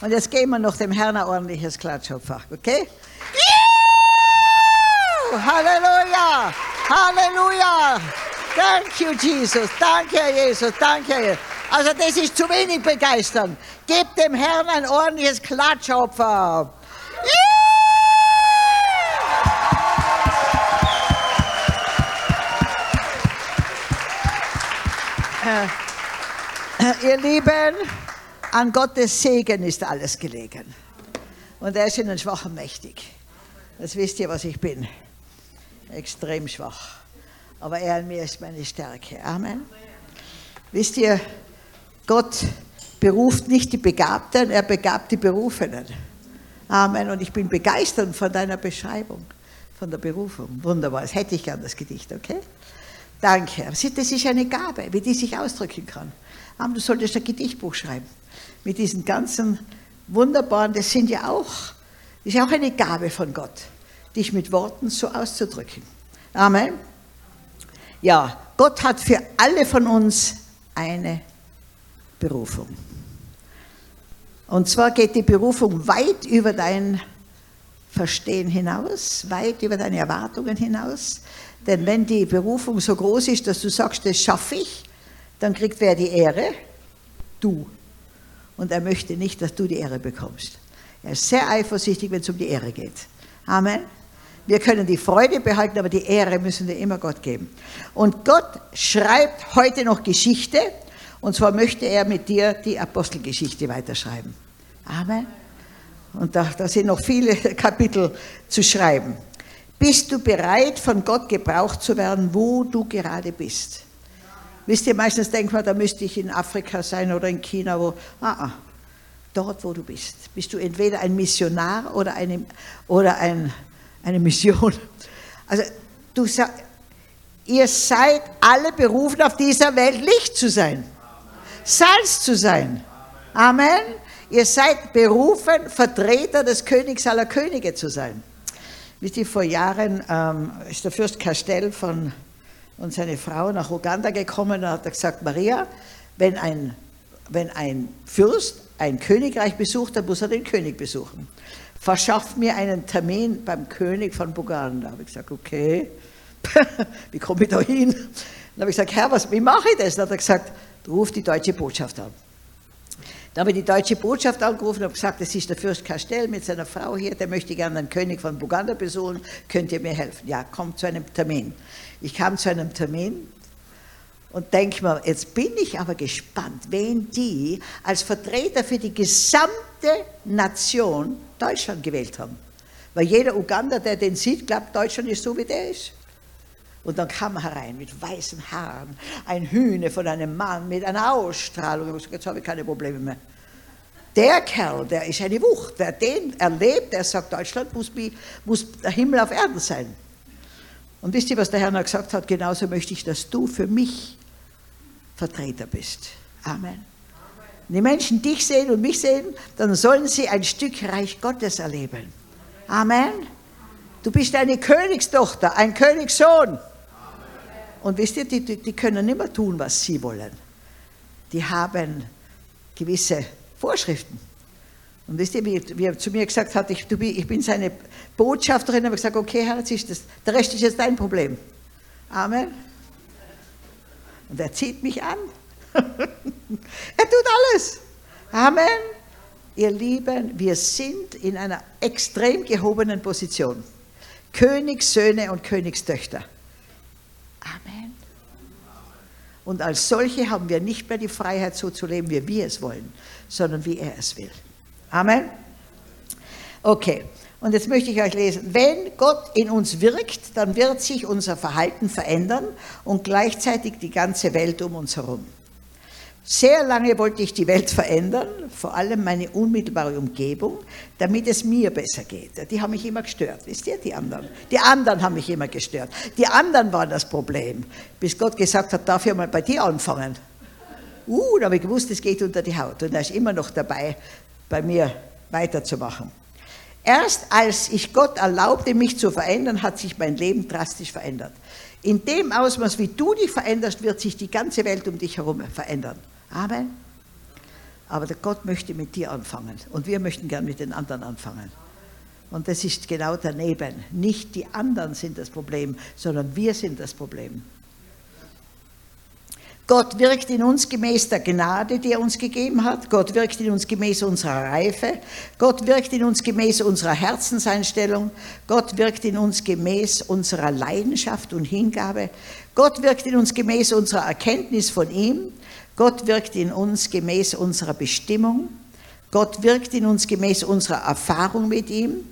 Und jetzt geben wir noch dem Herrn ein ordentliches Klatschopfer, okay? Halleluja! Halleluja! Thank you, Jesus. Danke, Jesus. Danke, Jesus. Also das ist zu wenig begeistern. Gebt dem Herrn ein ordentliches Klatschopfer. Äh, ihr Lieben, an Gottes Segen ist alles gelegen. Und er ist in den Schwachen mächtig. Das wisst ihr, was ich bin. Extrem schwach. Aber er in mir ist meine Stärke. Amen. Wisst ihr, Gott beruft nicht die Begabten, er begabt die Berufenen. Amen. Und ich bin begeistert von deiner Beschreibung, von der Berufung. Wunderbar. Das hätte ich gern, das Gedicht, okay? Danke. Das ist eine Gabe, wie die sich ausdrücken kann. Du solltest ein Gedichtbuch schreiben. Mit diesen ganzen wunderbaren, das sind ja auch, ist ja auch eine Gabe von Gott, dich mit Worten so auszudrücken. Amen. Ja, Gott hat für alle von uns eine Berufung. Und zwar geht die Berufung weit über dein Verstehen hinaus, weit über deine Erwartungen hinaus. Denn wenn die Berufung so groß ist, dass du sagst, das schaffe ich, dann kriegt wer die Ehre? Du. Und er möchte nicht, dass du die Ehre bekommst. Er ist sehr eifersüchtig, wenn es um die Ehre geht. Amen. Wir können die Freude behalten, aber die Ehre müssen wir immer Gott geben. Und Gott schreibt heute noch Geschichte, und zwar möchte er mit dir die Apostelgeschichte weiterschreiben. Amen. Und da, da sind noch viele Kapitel zu schreiben. Bist du bereit, von Gott gebraucht zu werden, wo du gerade bist? Wisst ihr, meistens denkt man, da müsste ich in Afrika sein oder in China, wo, ah, ah, dort, wo du bist. Bist du entweder ein Missionar oder eine, oder ein, eine Mission. Also, du ihr seid alle berufen, auf dieser Welt Licht zu sein, Salz zu sein. Amen. Ihr seid berufen, Vertreter des Königs aller Könige zu sein. Wisst ihr, vor Jahren ähm, ist der Fürst Castell von und seine Frau nach Uganda gekommen und hat gesagt, Maria, wenn ein, wenn ein Fürst ein Königreich besucht, dann muss er den König besuchen. Verschafft mir einen Termin beim König von Buganda. Da habe ich gesagt, okay, wie komme ich da hin? Dann habe ich gesagt, Herr, was, wie mache ich das? Dann hat er gesagt, ruf die deutsche Botschaft an. Dann habe ich die deutsche Botschaft angerufen und gesagt, das ist der Fürst Castell mit seiner Frau hier, der möchte gerne den König von Buganda besuchen, könnt ihr mir helfen? Ja, kommt zu einem Termin. Ich kam zu einem Termin und denke mir, jetzt bin ich aber gespannt, wen die als Vertreter für die gesamte Nation Deutschland gewählt haben. Weil jeder Uganda, der den sieht, glaubt, Deutschland ist so, wie der ist. Und dann kam er herein mit weißen Haaren, ein Hühne von einem Mann mit einer Ausstrahlung. Jetzt habe ich keine Probleme mehr. Der Kerl, der ist eine Wucht. Wer den erlebt, der sagt, Deutschland muss, muss der Himmel auf Erden sein. Und wisst ihr, was der Herr noch gesagt hat? Genauso möchte ich, dass du für mich Vertreter bist. Amen. Wenn die Menschen dich sehen und mich sehen, dann sollen sie ein Stück Reich Gottes erleben. Amen. Du bist eine Königstochter, ein Königssohn. Und wisst ihr, die, die, können nicht mehr tun, was sie wollen. Die haben gewisse Vorschriften. Und wisst ihr, wie, wie er zu mir gesagt hat, ich, ich bin seine Botschafterin, habe ich gesagt, okay, Herr, jetzt ist das, der Rest ist jetzt dein Problem. Amen. Und er zieht mich an. er tut alles. Amen. Ihr Lieben, wir sind in einer extrem gehobenen Position. Königssöhne und Königstöchter. Amen. Und als solche haben wir nicht mehr die Freiheit, so zu leben, wie wir es wollen, sondern wie er es will. Amen. Okay, und jetzt möchte ich euch lesen. Wenn Gott in uns wirkt, dann wird sich unser Verhalten verändern und gleichzeitig die ganze Welt um uns herum. Sehr lange wollte ich die Welt verändern, vor allem meine unmittelbare Umgebung, damit es mir besser geht. Die haben mich immer gestört, wisst ihr, die anderen. Die anderen haben mich immer gestört. Die anderen waren das Problem, bis Gott gesagt hat, darf ich mal bei dir anfangen. Uh, da habe ich gewusst, es geht unter die Haut. Und er ist immer noch dabei, bei mir weiterzumachen. Erst als ich Gott erlaubte, mich zu verändern, hat sich mein Leben drastisch verändert. In dem Ausmaß, wie du dich veränderst, wird sich die ganze Welt um dich herum verändern. Amen. Aber der Gott möchte mit dir anfangen und wir möchten gern mit den anderen anfangen. Und das ist genau daneben. Nicht die anderen sind das Problem, sondern wir sind das Problem. Gott wirkt in uns gemäß der Gnade, die er uns gegeben hat. Gott wirkt in uns gemäß unserer Reife. Gott wirkt in uns gemäß unserer Herzenseinstellung. Gott wirkt in uns gemäß unserer Leidenschaft und Hingabe. Gott wirkt in uns gemäß unserer Erkenntnis von ihm. Gott wirkt in uns gemäß unserer Bestimmung. Gott wirkt in uns gemäß unserer Erfahrung mit ihm.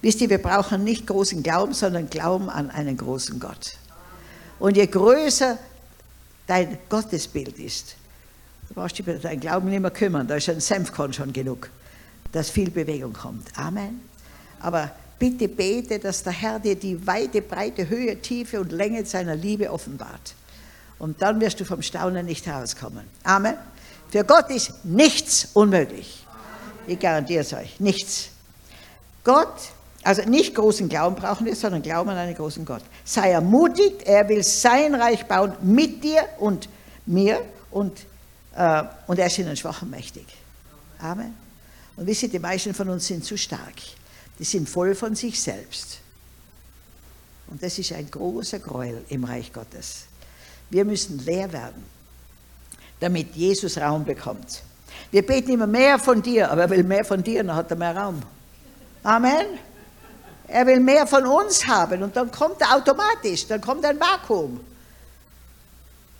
Wisst ihr, wir brauchen nicht großen Glauben, sondern Glauben an einen großen Gott. Und je größer dein Gottesbild ist, du brauchst dich über deinen Glauben nicht mehr kümmern, da ist ein Senfkorn schon genug, dass viel Bewegung kommt. Amen. Aber bitte bete, dass der Herr dir die weite, breite Höhe, Tiefe und Länge seiner Liebe offenbart. Und dann wirst du vom Staunen nicht herauskommen. Amen. Für Gott ist nichts unmöglich. Ich garantiere es euch, nichts. Gott also nicht großen Glauben brauchen wir, sondern Glauben an einen großen Gott. Sei ermutigt, er will sein Reich bauen mit dir und mir und, äh, und er ist in den Schwachen mächtig. Amen. Und wisst ihr, die meisten von uns sind zu stark. Die sind voll von sich selbst. Und das ist ein großer Gräuel im Reich Gottes. Wir müssen leer werden, damit Jesus Raum bekommt. Wir beten immer mehr von dir, aber er will mehr von dir, dann hat er mehr Raum. Amen. Er will mehr von uns haben und dann kommt er automatisch, dann kommt ein Vakuum.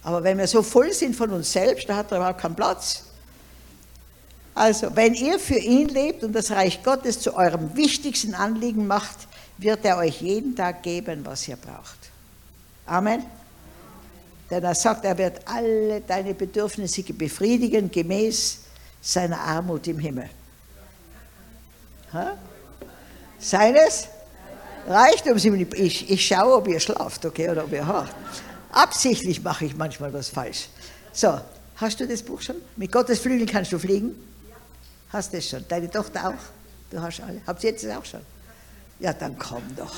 Aber wenn wir so voll sind von uns selbst, dann hat er überhaupt keinen Platz. Also, wenn ihr für ihn lebt und das Reich Gottes zu eurem wichtigsten Anliegen macht, wird er euch jeden Tag geben, was ihr braucht. Amen. Denn er sagt, er wird alle deine Bedürfnisse befriedigen, gemäß seiner Armut im Himmel. Ha? Seines Reichtum, ich, ich schaue, ob ihr schlaft, okay, oder ob ihr hört. Absichtlich mache ich manchmal was falsch. So, hast du das Buch schon? Mit Gottes Flügeln kannst du fliegen? Hast du es schon? Deine Tochter auch? Du hast alle. Habt ihr jetzt das auch schon? Ja, dann komm doch.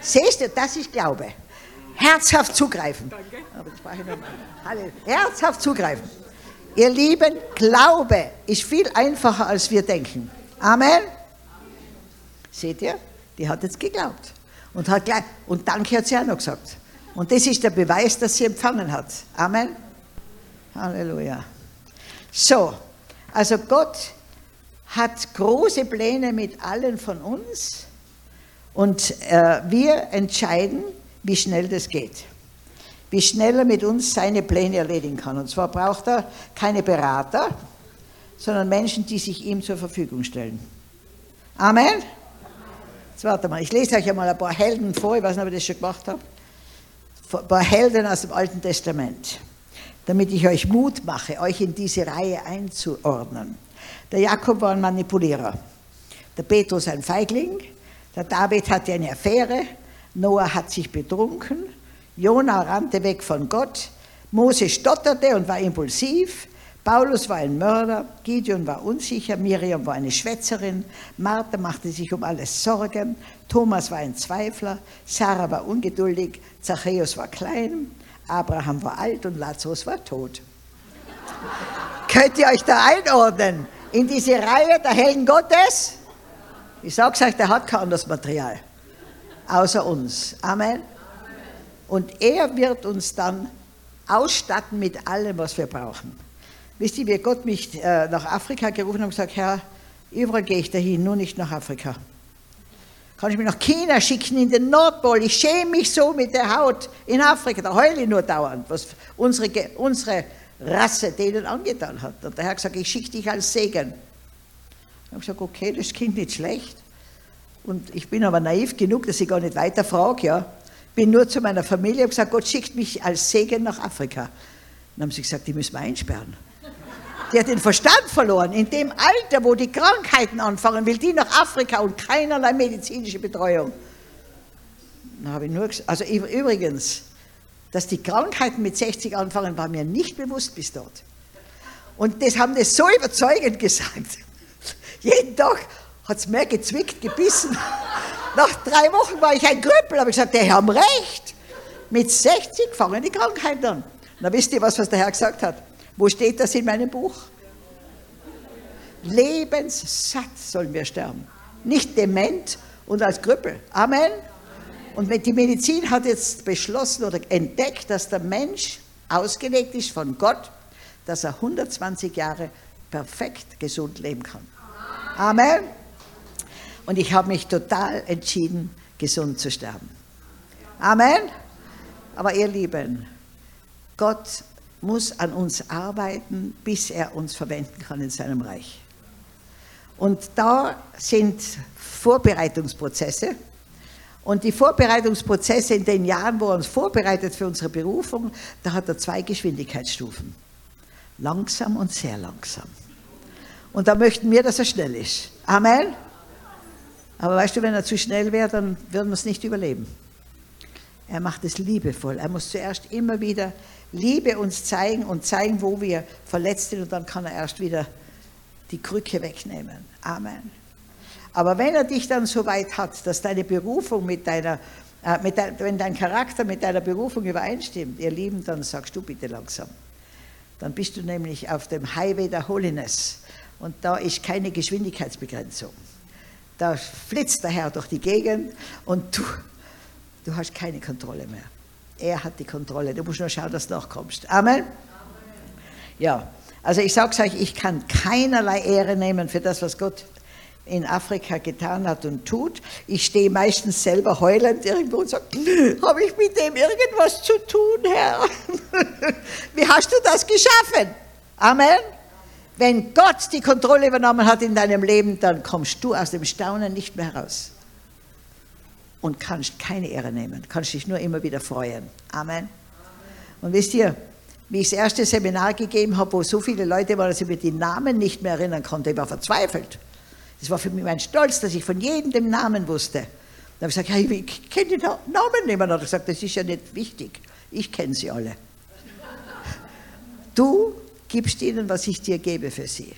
Siehst du, das ist Glaube. Herzhaft zugreifen. Danke. Herzhaft zugreifen. Ihr Lieben, Glaube ist viel einfacher, als wir denken. Amen. Seht ihr? Die hat jetzt geglaubt. Und, hat gleich, und Danke hat sie auch noch gesagt. Und das ist der Beweis, dass sie empfangen hat. Amen. Halleluja. So, also Gott hat große Pläne mit allen von uns und äh, wir entscheiden, wie schnell das geht. Wie schnell er mit uns seine Pläne erledigen kann. Und zwar braucht er keine Berater, sondern Menschen, die sich ihm zur Verfügung stellen. Amen. Jetzt warte mal, ich lese euch einmal ein paar Helden vor, ich weiß nicht, ob ich das schon gemacht habe. Ein paar Helden aus dem Alten Testament, damit ich euch Mut mache, euch in diese Reihe einzuordnen. Der Jakob war ein Manipulierer, der Petrus ein Feigling, der David hatte eine Affäre, Noah hat sich betrunken, Jona rannte weg von Gott, Mose stotterte und war impulsiv, Paulus war ein Mörder, Gideon war unsicher, Miriam war eine Schwätzerin, Martha machte sich um alles Sorgen, Thomas war ein Zweifler, Sarah war ungeduldig, Zachäus war klein, Abraham war alt und Lazarus war tot. Könnt ihr euch da einordnen in diese Reihe der Helden Gottes? Ich sag's euch, der hat kein anderes Material außer uns. Amen. Und er wird uns dann ausstatten mit allem, was wir brauchen. Wisst ihr, wie Gott mich äh, nach Afrika gerufen hat und gesagt, Herr, überall gehe ich dahin, nur nicht nach Afrika. Kann ich mich nach China schicken, in den Nordpol? Ich schäme mich so mit der Haut in Afrika, da heule ich nur dauernd, was unsere, unsere Rasse denen angetan hat. Und der Herr hat gesagt, ich schicke dich als Segen. Ich habe gesagt, okay, das klingt nicht schlecht. Und ich bin aber naiv genug, dass ich gar nicht weiter frage, ja. Bin nur zu meiner Familie und gesagt, Gott schickt mich als Segen nach Afrika. Dann haben sie gesagt, die müssen wir einsperren. Die hat den Verstand verloren. In dem Alter, wo die Krankheiten anfangen, will die nach Afrika und keinerlei medizinische Betreuung. Dann habe ich nur also übrigens, dass die Krankheiten mit 60 anfangen, war mir nicht bewusst bis dort. Und das haben das so überzeugend gesagt. Jeden Tag hat es mehr gezwickt, gebissen. Nach drei Wochen war ich ein Krüppel, habe ich gesagt, die haben recht. Mit 60 fangen die Krankheiten an. Na wisst ihr was, was der Herr gesagt hat? Wo steht das in meinem Buch? Lebenssatt sollen wir sterben. Nicht dement und als Krüppel. Amen. Und die Medizin hat jetzt beschlossen oder entdeckt, dass der Mensch ausgelegt ist von Gott, dass er 120 Jahre perfekt gesund leben kann. Amen. Und ich habe mich total entschieden, gesund zu sterben. Amen. Aber ihr Lieben, Gott muss an uns arbeiten, bis er uns verwenden kann in seinem Reich. Und da sind Vorbereitungsprozesse. Und die Vorbereitungsprozesse in den Jahren, wo er uns vorbereitet für unsere Berufung, da hat er zwei Geschwindigkeitsstufen. Langsam und sehr langsam. Und da möchten wir, dass er schnell ist. Amen. Aber weißt du, wenn er zu schnell wäre, dann würden wir es nicht überleben. Er macht es liebevoll. Er muss zuerst immer wieder Liebe uns zeigen und zeigen, wo wir verletzt sind und dann kann er erst wieder die Krücke wegnehmen. Amen. Aber wenn er dich dann so weit hat, dass deine Berufung mit deiner, äh, mit dein, wenn dein Charakter mit deiner Berufung übereinstimmt, ihr Lieben, dann sagst du bitte langsam. Dann bist du nämlich auf dem Highway der Holiness und da ist keine Geschwindigkeitsbegrenzung. Da flitzt der Herr durch die Gegend und du, du hast keine Kontrolle mehr. Er hat die Kontrolle. Du musst nur schauen, dass du nachkommst. Amen. Ja, also ich sage es euch, ich kann keinerlei Ehre nehmen für das, was Gott in Afrika getan hat und tut. Ich stehe meistens selber heulend irgendwo und sage, habe ich mit dem irgendwas zu tun, Herr? Wie hast du das geschaffen? Amen. Wenn Gott die Kontrolle übernommen hat in deinem Leben, dann kommst du aus dem Staunen nicht mehr heraus und kannst keine Ehre nehmen, kannst dich nur immer wieder freuen. Amen. Und wisst ihr, wie ich das erste Seminar gegeben habe, wo so viele Leute waren, dass ich mir die Namen nicht mehr erinnern konnte, ich war verzweifelt. Das war für mich mein Stolz, dass ich von jedem den Namen wusste. Dann habe ich gesagt, ja, ich kenne den Namen nicht mehr. Dann hat er gesagt, das ist ja nicht wichtig. Ich kenne sie alle. Du gibst ihnen, was ich dir gebe für sie.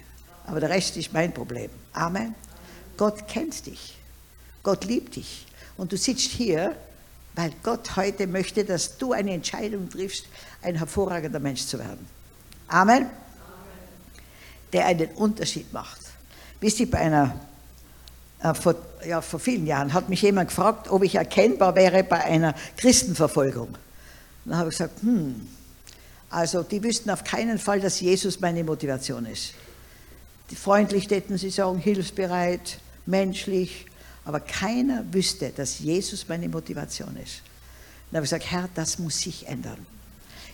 Aber der Rest ist mein Problem. Amen. Gott kennt dich. Gott liebt dich. Und du sitzt hier, weil Gott heute möchte, dass du eine Entscheidung triffst, ein hervorragender Mensch zu werden. Amen. Der einen Unterschied macht. Wisst ihr, bei einer, äh, vor, ja, vor vielen Jahren hat mich jemand gefragt, ob ich erkennbar wäre bei einer Christenverfolgung. Dann habe ich gesagt, hm, also die wüssten auf keinen Fall, dass Jesus meine Motivation ist. Freundlich täten sie sagen, hilfsbereit, menschlich, aber keiner wüsste, dass Jesus meine Motivation ist. Dann habe ich gesagt, Herr, das muss sich ändern.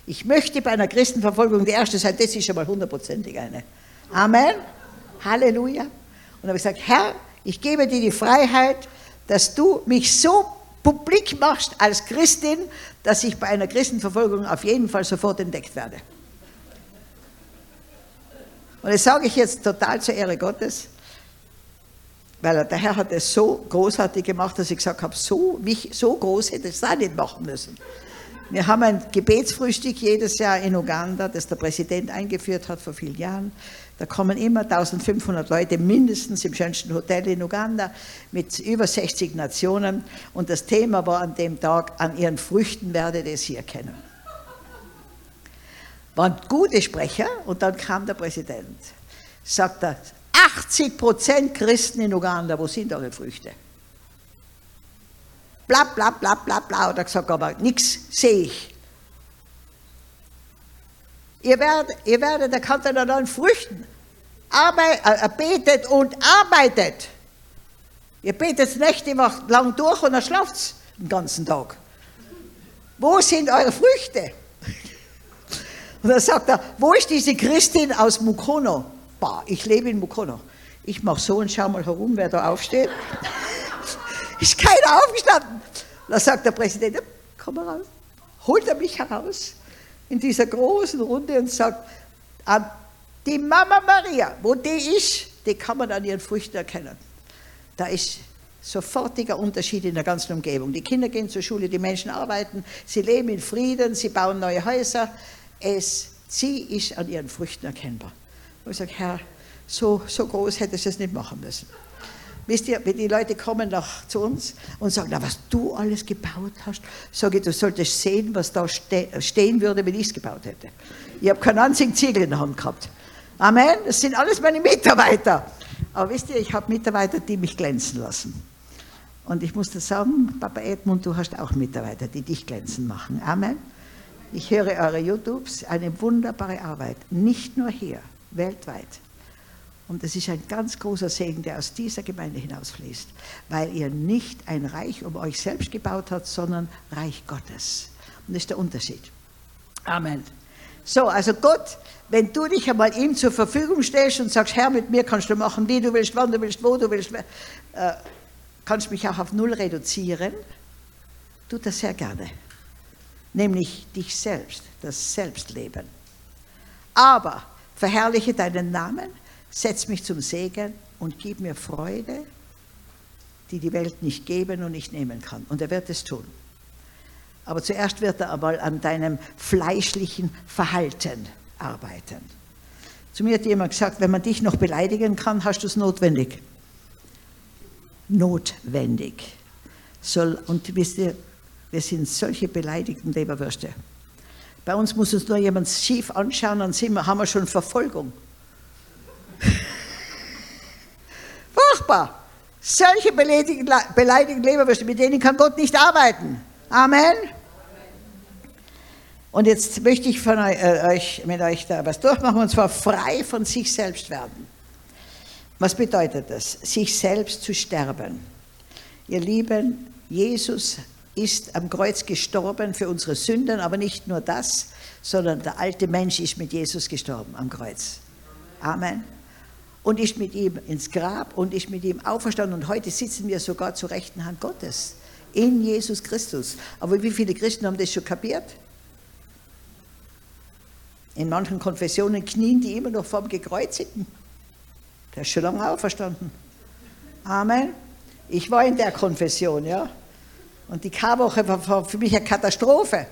Ich möchte bei einer Christenverfolgung die erste sein, das ist schon mal hundertprozentig eine. Amen. Halleluja. Und dann habe ich gesagt, Herr, ich gebe dir die Freiheit, dass du mich so publik machst als Christin, dass ich bei einer Christenverfolgung auf jeden Fall sofort entdeckt werde. Und das sage ich jetzt total zur Ehre Gottes. Weil der Herr hat es so großartig gemacht, dass ich gesagt habe, so, so groß hätte ich es auch nicht machen müssen. Wir haben ein Gebetsfrühstück jedes Jahr in Uganda, das der Präsident eingeführt hat vor vielen Jahren. Da kommen immer 1500 Leute mindestens im schönsten Hotel in Uganda mit über 60 Nationen. Und das Thema war an dem Tag, an ihren Früchten werdet ihr sie erkennen. Waren gute Sprecher und dann kam der Präsident. Sagt er, 80 Prozent Christen in Uganda, wo sind eure Früchte? Bla, bla, bla, bla, bla. Und er gesagt, aber nichts sehe ich. Ihr werdet, ihr werdet erkannt an euren Früchten. Arbeit, äh, betet und arbeitet. Ihr betet Nächte lang durch und dann schlaft den ganzen Tag. Wo sind eure Früchte? Und dann sagt er, wo ist diese Christin aus Mukono? Bah, ich lebe in Mukono. Ich mache so und schau mal herum, wer da aufsteht. ist keiner aufgestanden. Da sagt der Präsident, komm mal raus. Holt er mich heraus in dieser großen Runde und sagt, die Mama Maria, wo die ist, die kann man an ihren Früchten erkennen. Da ist sofortiger Unterschied in der ganzen Umgebung. Die Kinder gehen zur Schule, die Menschen arbeiten, sie leben in Frieden, sie bauen neue Häuser. Es, sie ist an ihren Früchten erkennbar. Und ich sage, Herr, so, so groß hättest du es nicht machen müssen. Wisst ihr, wenn die Leute kommen nach, zu uns und sagen, na, was du alles gebaut hast, sage ich, du solltest sehen, was da ste stehen würde, wenn ich es gebaut hätte. Ich habe keinen einzigen Ziegel in der Hand gehabt. Amen. Das sind alles meine Mitarbeiter. Aber wisst ihr, ich habe Mitarbeiter, die mich glänzen lassen. Und ich muss dir sagen, Papa Edmund, du hast auch Mitarbeiter, die dich glänzen machen. Amen. Ich höre eure YouTubes, eine wunderbare Arbeit. Nicht nur hier, weltweit. Und es ist ein ganz großer Segen, der aus dieser Gemeinde hinausfließt, weil ihr nicht ein Reich um euch selbst gebaut habt, sondern Reich Gottes. Und das ist der Unterschied. Amen. So, also Gott, wenn du dich einmal ihm zur Verfügung stellst und sagst, Herr, mit mir kannst du machen, wie du willst, wann du willst, wo du willst, äh, kannst mich auch auf Null reduzieren, tut das sehr gerne. Nämlich dich selbst, das Selbstleben. Aber verherrliche deinen Namen, setz mich zum Segen und gib mir Freude, die die Welt nicht geben und nicht nehmen kann. Und er wird es tun. Aber zuerst wird er einmal an deinem fleischlichen Verhalten arbeiten. Zu mir hat jemand gesagt, wenn man dich noch beleidigen kann, hast du es notwendig. Notwendig. Soll, und wisst ihr, wir sind solche beleidigten Leberwürste. Bei uns muss uns nur jemand schief anschauen, dann sind wir, haben wir schon Verfolgung. Furchtbar. Solche beleidigten, Leberwürste, mit denen kann Gott nicht arbeiten. Amen. Und jetzt möchte ich von euch, mit euch da was durchmachen, und zwar frei von sich selbst werden. Was bedeutet das? Sich selbst zu sterben. Ihr Lieben, Jesus ist am Kreuz gestorben für unsere Sünden, aber nicht nur das, sondern der alte Mensch ist mit Jesus gestorben am Kreuz. Amen. Und ist mit ihm ins Grab und ist mit ihm auferstanden. Und heute sitzen wir sogar zur rechten Hand Gottes in Jesus Christus. Aber wie viele Christen haben das schon kapiert? In manchen Konfessionen knien die immer noch vorm Gekreuzigten. Der ist schon lange auferstanden. Amen. Ich war in der Konfession, ja. Und die Karwoche war für mich eine Katastrophe.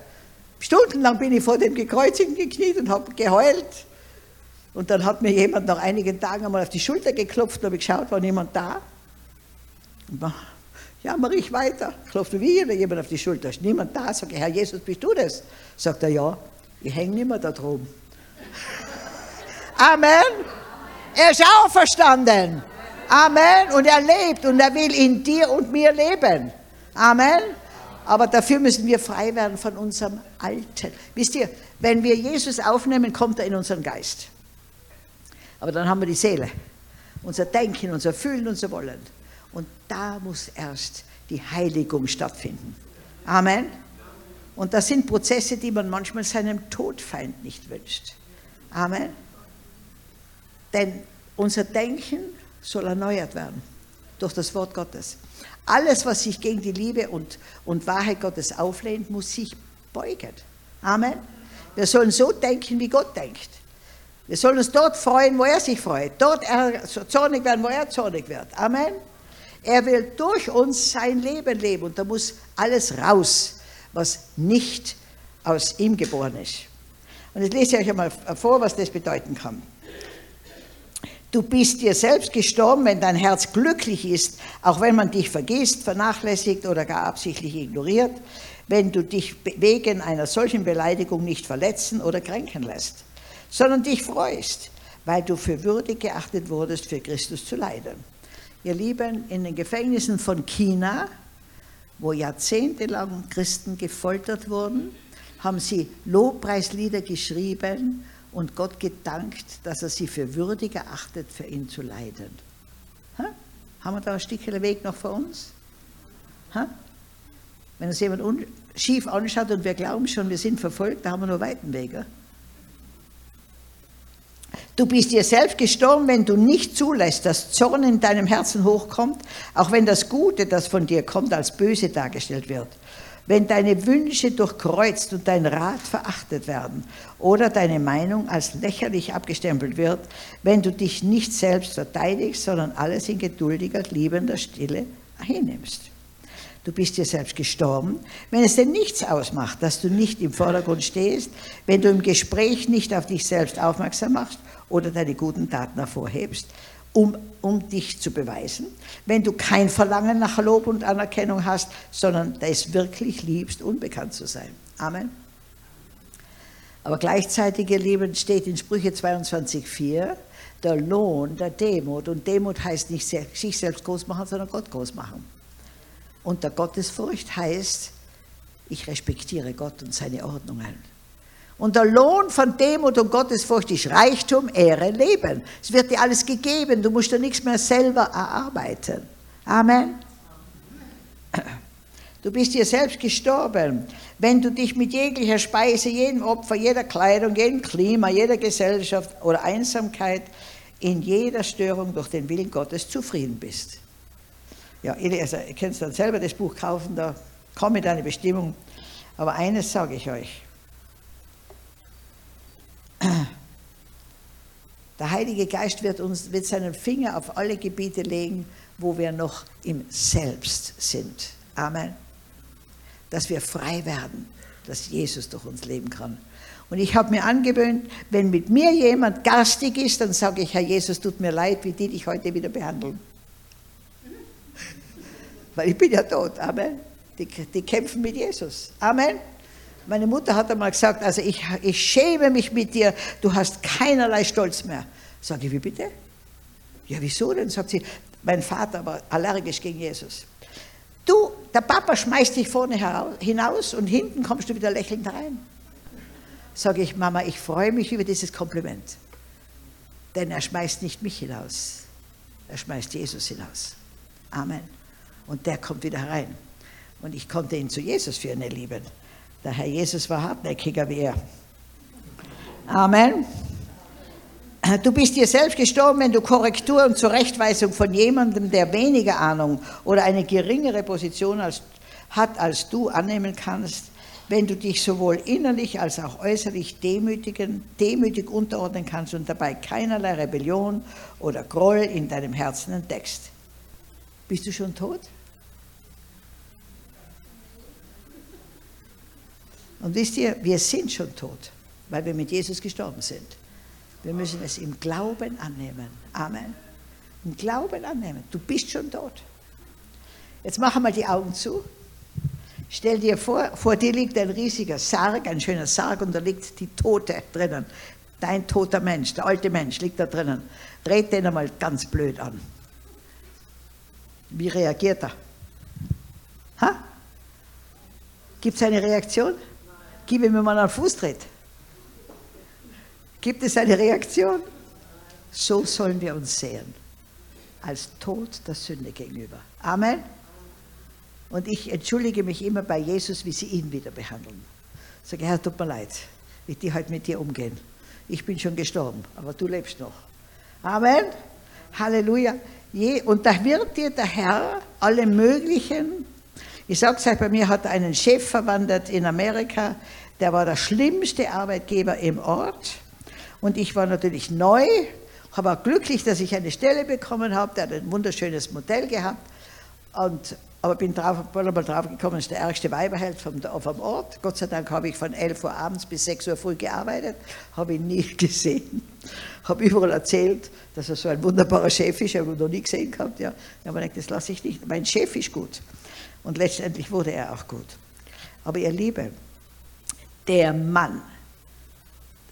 Stundenlang bin ich vor dem Gekreuzigten gekniet und habe geheult. Und dann hat mir jemand nach einigen Tagen einmal auf die Schulter geklopft und habe geschaut, war niemand da? Und ja, mache ich weiter. Klopft wieder jemand auf die Schulter. Ist niemand da? Sag ich, Herr Jesus, bist du das? Sagt er, ja. Ich hänge nicht mehr da droben. Amen. Er ist auferstanden. Amen. Und er lebt und er will in dir und mir leben. Amen. Aber dafür müssen wir frei werden von unserem Alten. Wisst ihr, wenn wir Jesus aufnehmen, kommt er in unseren Geist. Aber dann haben wir die Seele, unser Denken, unser Fühlen, unser Wollen. Und da muss erst die Heiligung stattfinden. Amen. Und das sind Prozesse, die man manchmal seinem Todfeind nicht wünscht. Amen. Denn unser Denken soll erneuert werden durch das Wort Gottes. Alles, was sich gegen die Liebe und, und Wahrheit Gottes auflehnt, muss sich beugen. Amen. Wir sollen so denken, wie Gott denkt. Wir sollen uns dort freuen, wo er sich freut. Dort zornig werden, wo er zornig wird. Amen. Er will durch uns sein Leben leben und da muss alles raus was nicht aus ihm geboren ist. Und jetzt lese ich euch einmal vor, was das bedeuten kann. Du bist dir selbst gestorben, wenn dein Herz glücklich ist, auch wenn man dich vergisst, vernachlässigt oder gar absichtlich ignoriert, wenn du dich wegen einer solchen Beleidigung nicht verletzen oder kränken lässt, sondern dich freust, weil du für würdig geachtet wurdest, für Christus zu leiden. Ihr Lieben, in den Gefängnissen von China wo jahrzehntelang Christen gefoltert wurden, haben sie Lobpreislieder geschrieben und Gott gedankt, dass er sie für würdig erachtet, für ihn zu leiden. Ha? Haben wir da ein Stückchen Weg noch vor uns? Ha? Wenn uns jemand schief anschaut und wir glauben schon, wir sind verfolgt, da haben wir nur weiten Weg. Du bist dir selbst gestorben, wenn du nicht zulässt, dass Zorn in deinem Herzen hochkommt, auch wenn das Gute, das von dir kommt, als böse dargestellt wird. Wenn deine Wünsche durchkreuzt und dein Rat verachtet werden oder deine Meinung als lächerlich abgestempelt wird, wenn du dich nicht selbst verteidigst, sondern alles in geduldiger, liebender Stille hinnimmst. Du bist dir selbst gestorben, wenn es dir nichts ausmacht, dass du nicht im Vordergrund stehst, wenn du im Gespräch nicht auf dich selbst aufmerksam machst oder deine guten Taten hervorhebst, um, um dich zu beweisen. Wenn du kein Verlangen nach Lob und Anerkennung hast, sondern es wirklich liebst, unbekannt zu sein. Amen. Aber gleichzeitig, ihr Lieben, steht in Sprüche 22,4 der Lohn der Demut. Und Demut heißt nicht sich selbst groß machen, sondern Gott groß machen. Und der Gottesfurcht heißt, ich respektiere Gott und seine Ordnungen. Und der Lohn von Demut und Gottesfurcht ist Reichtum, Ehre, Leben. Es wird dir alles gegeben, du musst dir nichts mehr selber erarbeiten. Amen. Du bist dir selbst gestorben, wenn du dich mit jeglicher Speise, jedem Opfer, jeder Kleidung, jedem Klima, jeder Gesellschaft oder Einsamkeit in jeder Störung durch den Willen Gottes zufrieden bist. Ja, also, ihr könnt dann selber das Buch kaufen, da komme deine Bestimmung. Aber eines sage ich euch. Der Heilige Geist wird uns wird seinen Finger auf alle Gebiete legen, wo wir noch im Selbst sind. Amen. Dass wir frei werden, dass Jesus durch uns leben kann. Und ich habe mir angewöhnt, wenn mit mir jemand garstig ist, dann sage ich, Herr Jesus, tut mir leid, wie die dich heute wieder behandeln. Weil ich bin ja tot. Amen. Die, die kämpfen mit Jesus. Amen. Meine Mutter hat einmal gesagt, also ich, ich schäme mich mit dir, du hast keinerlei Stolz mehr. Sage ich, wie bitte? Ja, wieso denn? Sagt sie, mein Vater war allergisch gegen Jesus. Du, der Papa schmeißt dich vorne hinaus und hinten kommst du wieder lächelnd rein. Sage ich, Mama, ich freue mich über dieses Kompliment. Denn er schmeißt nicht mich hinaus, er schmeißt Jesus hinaus. Amen. Und der kommt wieder herein. Und ich konnte ihn zu Jesus führen, ihr Lieben. Der Herr Jesus war hartnäckiger wie er. Amen. Du bist dir selbst gestorben, wenn du Korrektur und Zurechtweisung von jemandem, der weniger Ahnung oder eine geringere Position als, hat als du, annehmen kannst, wenn du dich sowohl innerlich als auch äußerlich demütigen, demütig unterordnen kannst und dabei keinerlei Rebellion oder Groll in deinem Herzen entdeckst. Bist du schon tot? Und wisst ihr, wir sind schon tot, weil wir mit Jesus gestorben sind. Wir müssen es im Glauben annehmen. Amen. Im Glauben annehmen. Du bist schon tot. Jetzt machen wir die Augen zu. Stell dir vor, vor dir liegt ein riesiger Sarg, ein schöner Sarg, und da liegt die Tote drinnen. Dein toter Mensch, der alte Mensch liegt da drinnen. Dreht den einmal ganz blöd an. Wie reagiert er? Gibt es eine Reaktion? Gib ihm mal einen Fußtritt. Gibt es eine Reaktion? So sollen wir uns sehen. Als Tod der Sünde gegenüber. Amen. Und ich entschuldige mich immer bei Jesus, wie sie ihn wieder behandeln. Ich sage, Herr, tut mir leid, wie die heute mit dir umgehen. Ich bin schon gestorben, aber du lebst noch. Amen. Halleluja. Und da wird dir der Herr alle möglichen, ich sage es euch, bei mir hat einen Chef verwandert in Amerika, der war der schlimmste Arbeitgeber im Ort. Und ich war natürlich neu, aber glücklich, dass ich eine Stelle bekommen habe. Der hat ein wunderschönes Modell gehabt. Und, aber bin drauf, bin mal drauf gekommen, ist der ärgste Weiberheld vom, vom Ort. Gott sei Dank habe ich von 11 Uhr abends bis 6 Uhr früh gearbeitet, habe ihn nie gesehen. Habe überall erzählt, dass er so ein wunderbarer Chef ist, habe ihn noch nie gesehen gehabt. Ja. Aber ich das lasse ich nicht. Mein Chef ist gut. Und letztendlich wurde er auch gut. Aber ihr Liebe, der Mann,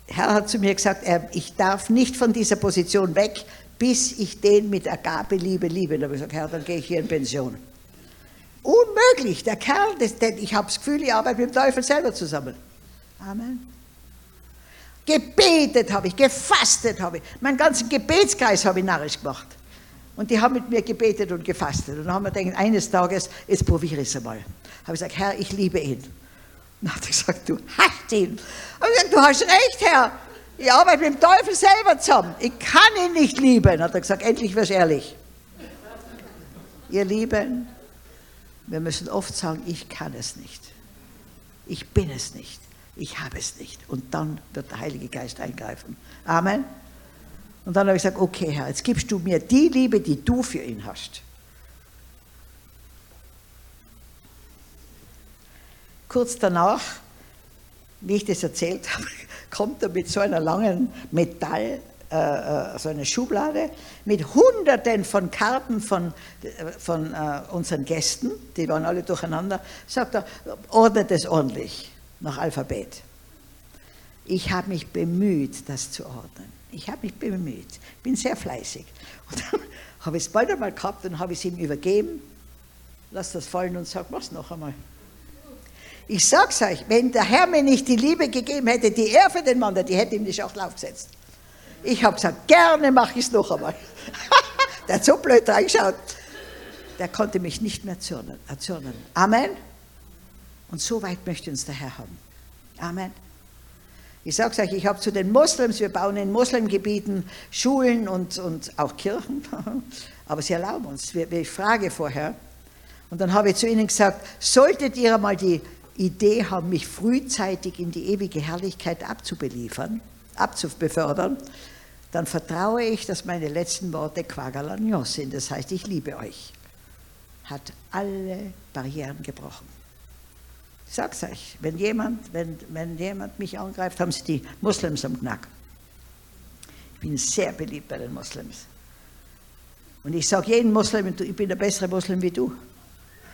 Herr hat zu mir gesagt, er, ich darf nicht von dieser Position weg, bis ich den mit Agape liebe, liebe. Da habe ich gesagt, Herr, dann gehe ich hier in Pension. Unmöglich, der Kerl, das, der, ich habe das Gefühl, ich arbeite mit dem Teufel selber zusammen. Amen. Gebetet habe ich, gefastet habe ich, meinen ganzen Gebetskreis habe ich narrisch gemacht. Und die haben mit mir gebetet und gefastet. Und dann haben wir gedacht, eines Tages, jetzt probiere ich es einmal. Habe ich gesagt, Herr, ich liebe ihn. Dann hat er gesagt, du hast ihn. Und ich gesagt, du hast recht, Herr. Ich arbeite mit dem Teufel selber zusammen. Ich kann ihn nicht lieben. Dann hat er gesagt, endlich wirst du ehrlich. Ihr Lieben, wir müssen oft sagen, ich kann es nicht. Ich bin es nicht. Ich habe es nicht. Und dann wird der Heilige Geist eingreifen. Amen. Und dann habe ich gesagt, okay Herr, jetzt gibst du mir die Liebe, die du für ihn hast. Kurz danach, wie ich das erzählt habe, kommt er mit so einer langen Metall, äh, äh, so einer Schublade, mit Hunderten von Karten von, von äh, unseren Gästen, die waren alle durcheinander, sagt er, ordnet es ordentlich nach Alphabet. Ich habe mich bemüht, das zu ordnen. Ich habe mich bemüht. Bin sehr fleißig. Und dann habe ich es bald einmal gehabt und habe es ihm übergeben. Lass das fallen und sag, mach's noch einmal. Ich sag's euch, wenn der Herr mir nicht die Liebe gegeben hätte, die er für den Mann hat, die hätte ihm die Schachtel aufgesetzt. Ich habe gesagt, gerne mache ich es noch einmal. der hat so blöd reingeschaut. Der konnte mich nicht mehr zürnen, erzürnen. Amen. Und so weit möchte uns der Herr haben. Amen. Ich sage es euch, ich habe zu den Moslems, wir bauen in Muslimgebieten Schulen und, und auch Kirchen, aber sie erlauben uns. Ich frage vorher. Und dann habe ich zu ihnen gesagt, solltet ihr mal die Idee haben, mich frühzeitig in die ewige Herrlichkeit abzubeliefern, abzubefördern, dann vertraue ich, dass meine letzten Worte Quagalagnon sind. Das heißt, ich liebe euch. Hat alle Barrieren gebrochen. Ich sag's euch, wenn jemand, wenn, wenn jemand mich angreift, haben sie die Moslems am Knack. Ich bin sehr beliebt bei den Moslems. Und ich sage jedem Moslem, ich bin der bessere Moslem wie du.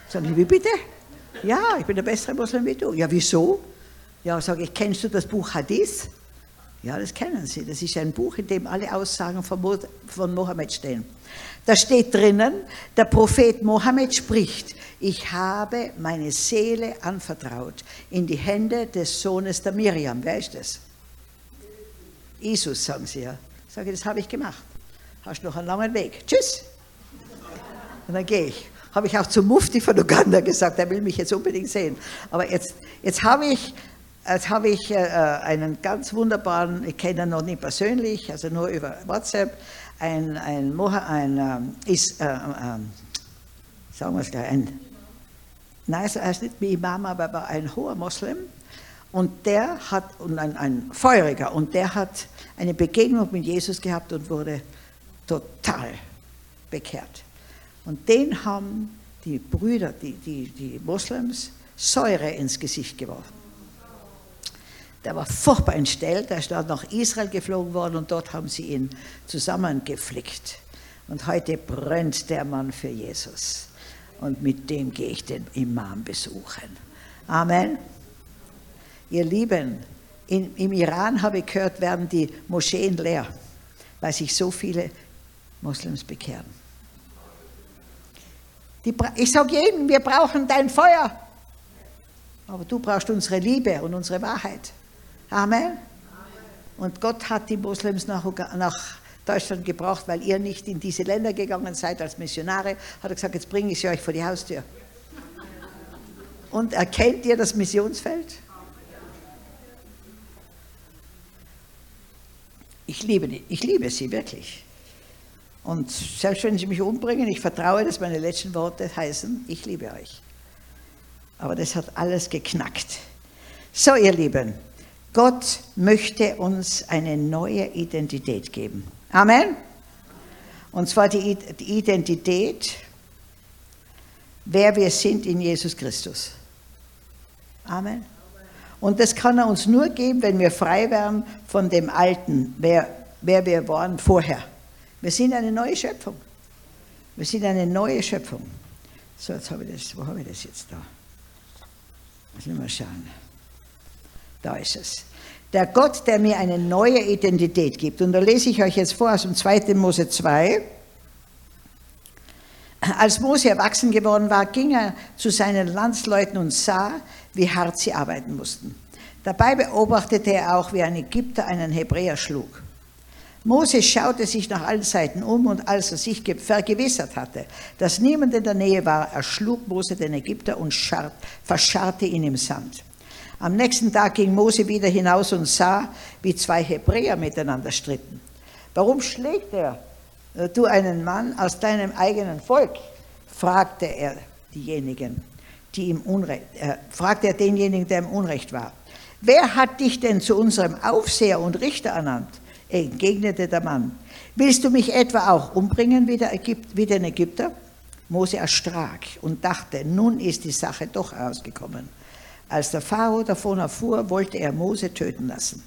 Sagen die, wie bitte? Ja, ich bin der bessere Moslem wie du. Ja, wieso? Ja, sage ich, kennst du das Buch Hadith? Ja, das kennen Sie. Das ist ein Buch, in dem alle Aussagen von Mohammed stehen. Da steht drinnen, der Prophet Mohammed spricht, ich habe meine Seele anvertraut in die Hände des Sohnes der Miriam. Wer ist das? Jesus, sagen sie ja. Ich sage, das habe ich gemacht. Hast noch einen langen Weg. Tschüss. Und dann gehe ich habe ich auch zum Mufti von Uganda gesagt, er will mich jetzt unbedingt sehen. Aber jetzt, jetzt habe ich, jetzt habe ich äh, einen ganz wunderbaren, ich kenne ihn noch nicht persönlich, also nur über WhatsApp, ein, ein, ein, ein äh, ist, äh, äh, sagen wir es gleich, ein, nein, er ist nicht wie Imam, aber er ein hoher Moslem. Und der hat, und ein, ein Feuriger, und der hat eine Begegnung mit Jesus gehabt und wurde total bekehrt. Und den haben die Brüder, die, die, die Moslems, Säure ins Gesicht geworfen. Der war furchtbar entstellt, er ist dort nach Israel geflogen worden und dort haben sie ihn zusammengeflickt. Und heute brennt der Mann für Jesus. Und mit dem gehe ich den Imam besuchen. Amen. Ihr Lieben, in, im Iran habe ich gehört, werden die Moscheen leer, weil sich so viele Moslems bekehren. Die, ich sage jedem, wir brauchen dein Feuer. Aber du brauchst unsere Liebe und unsere Wahrheit. Amen. Und Gott hat die Moslems nach, nach Deutschland gebracht, weil ihr nicht in diese Länder gegangen seid als Missionare. Hat er gesagt, jetzt bringe ich sie euch vor die Haustür. Und erkennt ihr das Missionsfeld? Ich liebe, ich liebe sie wirklich. Und selbst wenn sie mich umbringen, ich vertraue, dass meine letzten Worte heißen, ich liebe euch. Aber das hat alles geknackt. So, ihr Lieben, Gott möchte uns eine neue Identität geben. Amen. Und zwar die Identität, wer wir sind in Jesus Christus. Amen. Und das kann er uns nur geben, wenn wir frei werden von dem Alten, wer, wer wir waren vorher. Wir sind eine neue Schöpfung. Wir sind eine neue Schöpfung. So, jetzt habe ich das, wo habe ich das jetzt da? Lass mich mal schauen. Da ist es. Der Gott, der mir eine neue Identität gibt. Und da lese ich euch jetzt vor aus dem 2. Mose 2. Als Mose erwachsen geworden war, ging er zu seinen Landsleuten und sah, wie hart sie arbeiten mussten. Dabei beobachtete er auch, wie ein Ägypter einen Hebräer schlug. Mose schaute sich nach allen Seiten um und als er sich vergewissert hatte, dass niemand in der Nähe war, erschlug Mose den Ägypter und verscharrte ihn im Sand. Am nächsten Tag ging Mose wieder hinaus und sah, wie zwei Hebräer miteinander stritten. Warum schlägt er äh, du einen Mann aus deinem eigenen Volk? fragte er diejenigen, die ihm Unrecht, äh, fragte er denjenigen, der im Unrecht war. Wer hat dich denn zu unserem Aufseher und Richter ernannt? entgegnete der Mann. Willst du mich etwa auch umbringen wie, der Ägypt, wie den Ägypter? Mose erstrak und dachte, nun ist die Sache doch herausgekommen. Als der Pharao davon erfuhr, wollte er Mose töten lassen.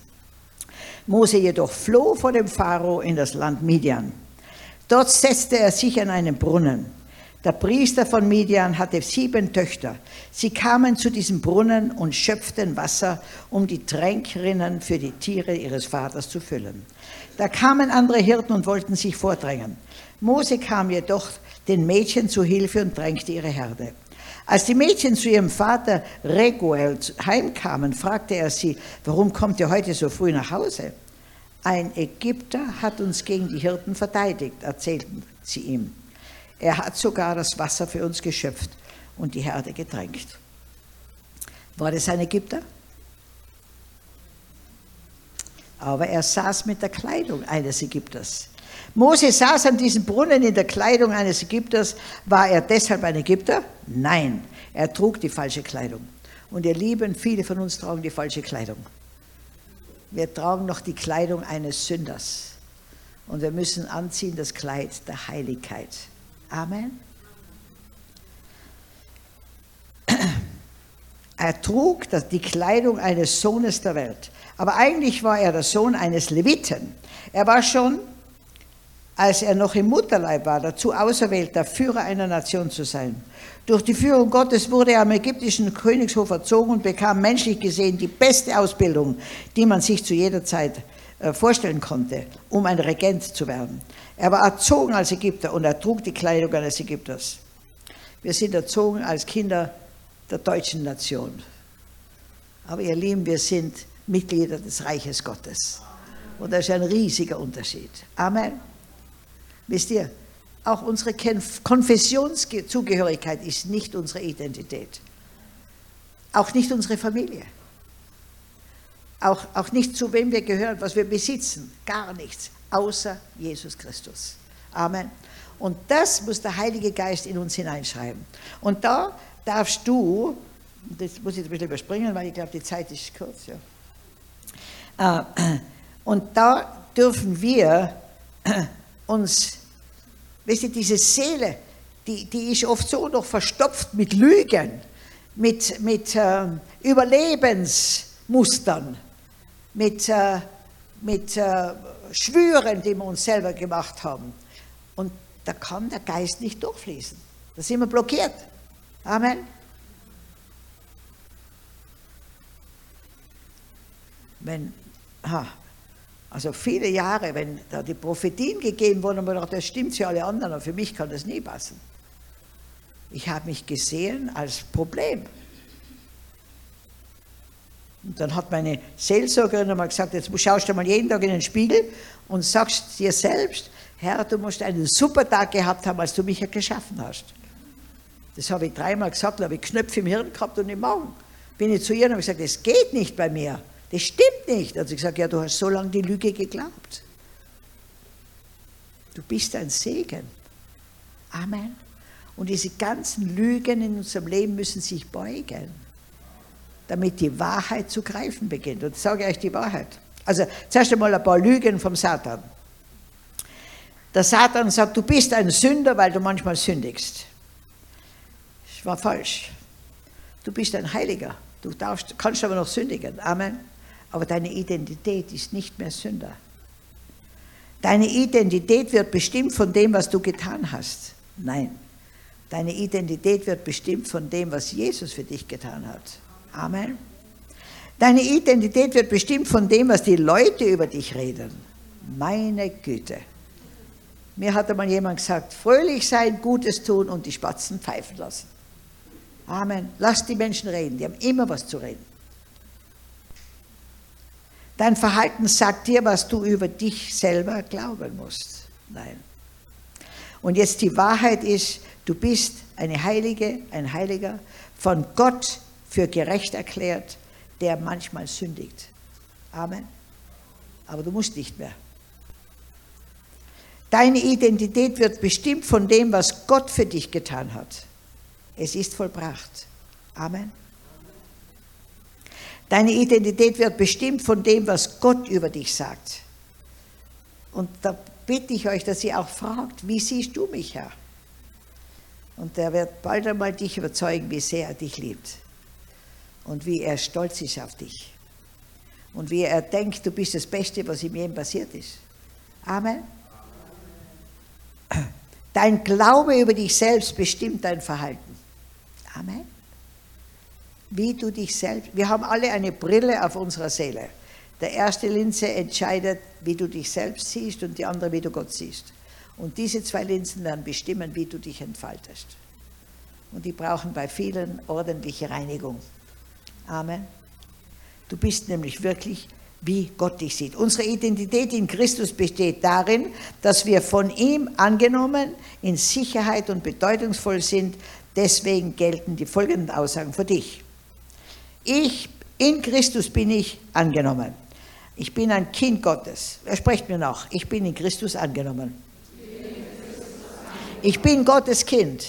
Mose jedoch floh vor dem Pharao in das Land Midian. Dort setzte er sich an einen Brunnen. Der Priester von Midian hatte sieben Töchter. Sie kamen zu diesem Brunnen und schöpften Wasser, um die Tränkerinnen für die Tiere ihres Vaters zu füllen. Da kamen andere Hirten und wollten sich vordrängen. Mose kam jedoch den Mädchen zu Hilfe und drängte ihre Herde. Als die Mädchen zu ihrem Vater Reguel heimkamen, fragte er sie, warum kommt ihr heute so früh nach Hause? Ein Ägypter hat uns gegen die Hirten verteidigt, erzählten sie ihm. Er hat sogar das Wasser für uns geschöpft und die Herde getränkt. War das ein Ägypter? Aber er saß mit der Kleidung eines Ägypters. Mose saß an diesem Brunnen in der Kleidung eines Ägypters. War er deshalb ein Ägypter? Nein, er trug die falsche Kleidung. Und ihr Lieben, viele von uns tragen die falsche Kleidung. Wir tragen noch die Kleidung eines Sünders. Und wir müssen anziehen das Kleid der Heiligkeit. Amen. Er trug die Kleidung eines Sohnes der Welt. Aber eigentlich war er der Sohn eines Leviten. Er war schon als er noch im Mutterleib war, dazu auserwählt, der Führer einer Nation zu sein. Durch die Führung Gottes wurde er am ägyptischen Königshof erzogen und bekam menschlich gesehen die beste Ausbildung, die man sich zu jeder Zeit äh, vorstellen konnte, um ein Regent zu werden. Er war erzogen als Ägypter und er trug die Kleidung eines Ägypters. Wir sind erzogen als Kinder der deutschen Nation. Aber ihr Lieben, wir sind Mitglieder des Reiches Gottes. Und das ist ein riesiger Unterschied. Amen. Wisst ihr, auch unsere Konfessionszugehörigkeit ist nicht unsere Identität. Auch nicht unsere Familie. Auch, auch nicht zu wem wir gehören, was wir besitzen. Gar nichts, außer Jesus Christus. Amen. Und das muss der Heilige Geist in uns hineinschreiben. Und da darfst du, das muss ich ein bisschen überspringen, weil ich glaube, die Zeit ist kurz. Ja. Äh, und da dürfen wir uns, weißt du, diese Seele, die, die ist oft so noch verstopft mit Lügen, mit, mit äh, Überlebensmustern, mit, äh, mit äh, Schwüren, die wir uns selber gemacht haben. Und da kann der Geist nicht durchfließen. Da sind wir blockiert. Amen. Wenn, ha, also viele Jahre, wenn da die Prophetien gegeben wurden, und man dachte, das stimmt für alle anderen, aber für mich kann das nie passen. Ich habe mich gesehen als Problem. Und dann hat meine Seelsorgerin einmal gesagt, jetzt schaust du mal jeden Tag in den Spiegel und sagst dir selbst, Herr, du musst einen super Tag gehabt haben, als du mich ja geschaffen hast. Das habe ich dreimal gesagt, da habe ich Knöpfe im Hirn gehabt und im Magen. Bin ich zu ihr und habe gesagt, das geht nicht bei mir. Das stimmt nicht. Also ich gesagt, ja, du hast so lange die Lüge geglaubt. Du bist ein Segen. Amen. Und diese ganzen Lügen in unserem Leben müssen sich beugen, damit die Wahrheit zu greifen beginnt. Und ich sage euch die Wahrheit. Also zuerst einmal ein paar Lügen vom Satan. Der Satan sagt, du bist ein Sünder, weil du manchmal sündigst. Das war falsch. Du bist ein Heiliger. Du darfst, kannst aber noch sündigen. Amen aber deine Identität ist nicht mehr Sünder. Deine Identität wird bestimmt von dem, was du getan hast. Nein, deine Identität wird bestimmt von dem, was Jesus für dich getan hat. Amen. Deine Identität wird bestimmt von dem, was die Leute über dich reden. Meine Güte. Mir hat einmal jemand gesagt, fröhlich sein, Gutes tun und die Spatzen pfeifen lassen. Amen. Lass die Menschen reden, die haben immer was zu reden. Dein Verhalten sagt dir, was du über dich selber glauben musst. Nein. Und jetzt die Wahrheit ist, du bist eine Heilige, ein Heiliger, von Gott für gerecht erklärt, der manchmal sündigt. Amen. Aber du musst nicht mehr. Deine Identität wird bestimmt von dem, was Gott für dich getan hat. Es ist vollbracht. Amen. Deine Identität wird bestimmt von dem, was Gott über dich sagt. Und da bitte ich euch, dass ihr auch fragt, wie siehst du mich, Herr? Und er wird bald einmal dich überzeugen, wie sehr er dich liebt und wie er stolz ist auf dich und wie er denkt, du bist das Beste, was ihm je passiert ist. Amen. Dein Glaube über dich selbst bestimmt dein Verhalten. Amen. Wie du dich selbst, wir haben alle eine Brille auf unserer Seele. Der erste Linse entscheidet, wie du dich selbst siehst und die andere, wie du Gott siehst. Und diese zwei Linsen werden bestimmen, wie du dich entfaltest. Und die brauchen bei vielen ordentliche Reinigung. Amen. Du bist nämlich wirklich, wie Gott dich sieht. Unsere Identität in Christus besteht darin, dass wir von ihm angenommen, in Sicherheit und bedeutungsvoll sind. Deswegen gelten die folgenden Aussagen für dich. Ich, in Christus bin ich angenommen. Ich bin ein Kind Gottes. Er spricht mir noch. Ich bin in Christus angenommen. Ich bin Gottes Kind.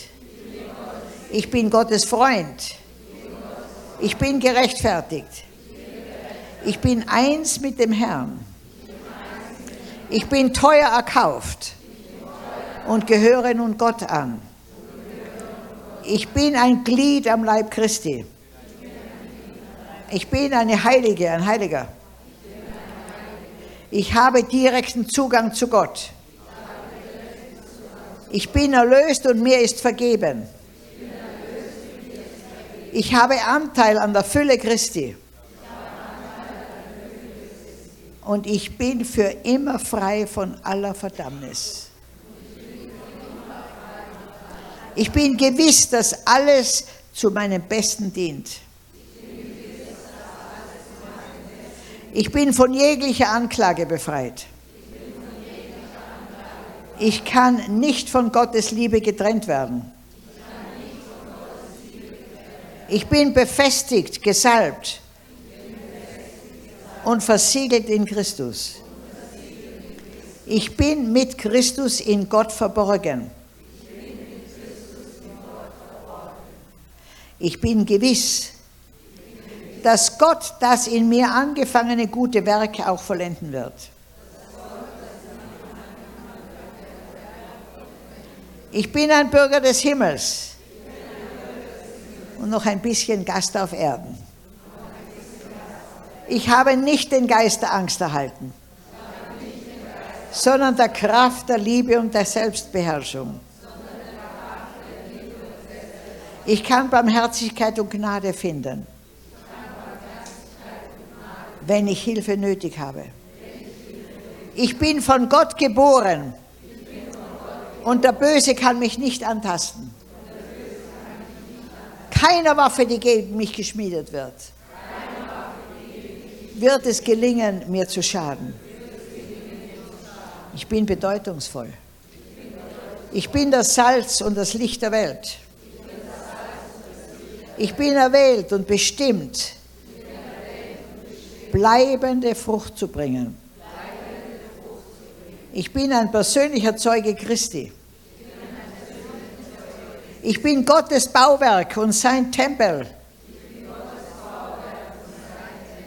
Ich bin Gottes Freund. Ich bin gerechtfertigt. Ich bin eins mit dem Herrn. Ich bin teuer erkauft und gehöre nun Gott an. Ich bin ein Glied am Leib Christi. Ich bin eine Heilige, ein Heiliger. Ich habe direkten Zugang zu Gott. Ich bin erlöst und mir ist vergeben. Ich habe Anteil an der Fülle Christi. Und ich bin für immer frei von aller Verdammnis. Ich bin gewiss, dass alles zu meinem Besten dient. Ich bin von jeglicher Anklage befreit. Ich kann nicht von Gottes Liebe getrennt werden. Ich bin befestigt, gesalbt und versiegelt in Christus. Ich bin mit Christus in Gott verborgen. Ich bin gewiss, dass Gott das in mir angefangene gute Werk auch vollenden wird. Ich bin ein Bürger des Himmels und noch ein bisschen Gast auf Erden. Ich habe nicht den Geist der Angst erhalten, sondern der Kraft der Liebe und der Selbstbeherrschung. Ich kann Barmherzigkeit und Gnade finden, wenn ich Hilfe nötig habe. Ich bin von Gott geboren und der Böse kann mich nicht antasten. Keine Waffe, die gegen mich geschmiedet wird, wird es gelingen, mir zu schaden. Ich bin bedeutungsvoll. Ich bin das Salz und das Licht der Welt. Ich bin erwählt und bestimmt, bleibende Frucht zu bringen. Ich bin ein persönlicher Zeuge Christi. Ich bin Gottes Bauwerk und sein Tempel.